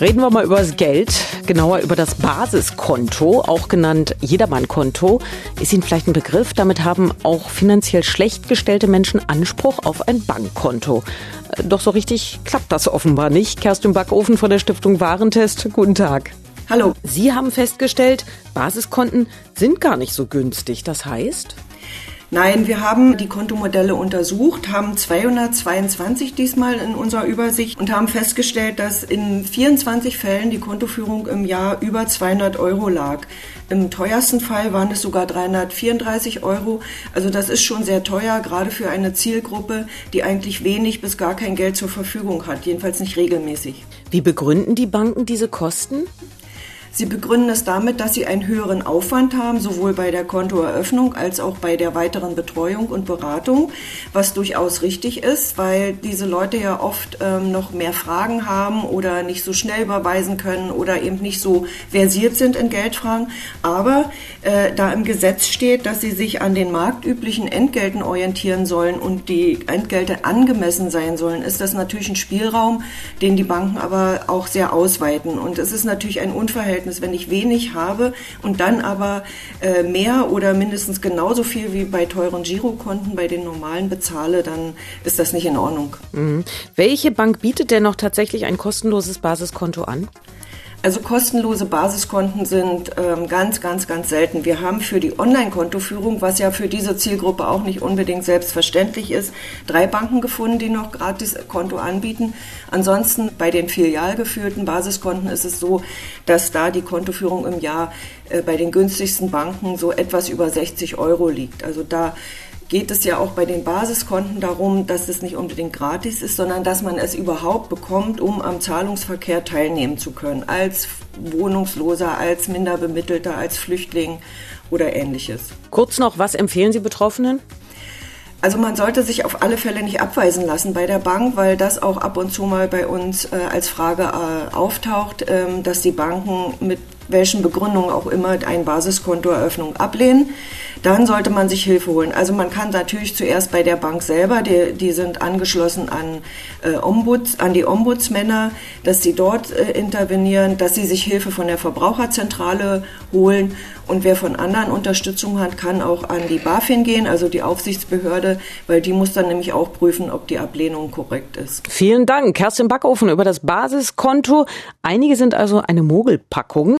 Reden wir mal über das Geld, genauer über das Basiskonto, auch genannt Jedermannkonto. Ist Ihnen vielleicht ein Begriff? Damit haben auch finanziell schlecht gestellte Menschen Anspruch auf ein Bankkonto. Äh, doch so richtig klappt das offenbar nicht. Kerstin Backofen von der Stiftung Warentest, guten Tag. Hallo. Sie haben festgestellt, Basiskonten sind gar nicht so günstig. Das heißt? Nein, wir haben die Kontomodelle untersucht, haben 222 diesmal in unserer Übersicht und haben festgestellt, dass in 24 Fällen die Kontoführung im Jahr über 200 Euro lag. Im teuersten Fall waren es sogar 334 Euro. Also das ist schon sehr teuer, gerade für eine Zielgruppe, die eigentlich wenig bis gar kein Geld zur Verfügung hat, jedenfalls nicht regelmäßig. Wie begründen die Banken diese Kosten? Sie begründen es damit, dass sie einen höheren Aufwand haben, sowohl bei der Kontoeröffnung als auch bei der weiteren Betreuung und Beratung, was durchaus richtig ist, weil diese Leute ja oft ähm, noch mehr Fragen haben oder nicht so schnell überweisen können oder eben nicht so versiert sind in Geldfragen. Aber äh, da im Gesetz steht, dass sie sich an den marktüblichen Entgelten orientieren sollen und die Entgelte angemessen sein sollen, ist das natürlich ein Spielraum, den die Banken aber auch sehr ausweiten. Und es ist natürlich ein Unverhältnis Verhältnis, wenn ich wenig habe und dann aber äh, mehr oder mindestens genauso viel wie bei teuren Girokonten bei den normalen bezahle, dann ist das nicht in Ordnung. Mhm. Welche Bank bietet denn noch tatsächlich ein kostenloses Basiskonto an? Also kostenlose Basiskonten sind ähm, ganz, ganz, ganz selten. Wir haben für die Online-Kontoführung, was ja für diese Zielgruppe auch nicht unbedingt selbstverständlich ist, drei Banken gefunden, die noch gratis Konto anbieten. Ansonsten bei den filialgeführten Basiskonten ist es so, dass da die Kontoführung im Jahr äh, bei den günstigsten Banken so etwas über 60 Euro liegt. Also da geht es ja auch bei den Basiskonten darum, dass es nicht unbedingt gratis ist, sondern dass man es überhaupt bekommt, um am Zahlungsverkehr teilnehmen zu können, als Wohnungsloser, als Minderbemittelter, als Flüchtling oder ähnliches. Kurz noch, was empfehlen Sie Betroffenen? Also man sollte sich auf alle Fälle nicht abweisen lassen bei der Bank, weil das auch ab und zu mal bei uns äh, als Frage äh, auftaucht, ähm, dass die Banken mit welchen Begründungen auch immer ein Basiskontoeröffnung ablehnen, dann sollte man sich Hilfe holen. Also man kann natürlich zuerst bei der Bank selber, die, die sind angeschlossen an, äh, Ombuds, an die Ombudsmänner, dass sie dort äh, intervenieren, dass sie sich Hilfe von der Verbraucherzentrale holen und wer von anderen Unterstützung hat, kann auch an die BaFin gehen, also die Aufsichtsbehörde, weil die muss dann nämlich auch prüfen, ob die Ablehnung korrekt ist. Vielen Dank, Kerstin Backofen über das Basiskonto. Einige sind also eine Mogelpackung.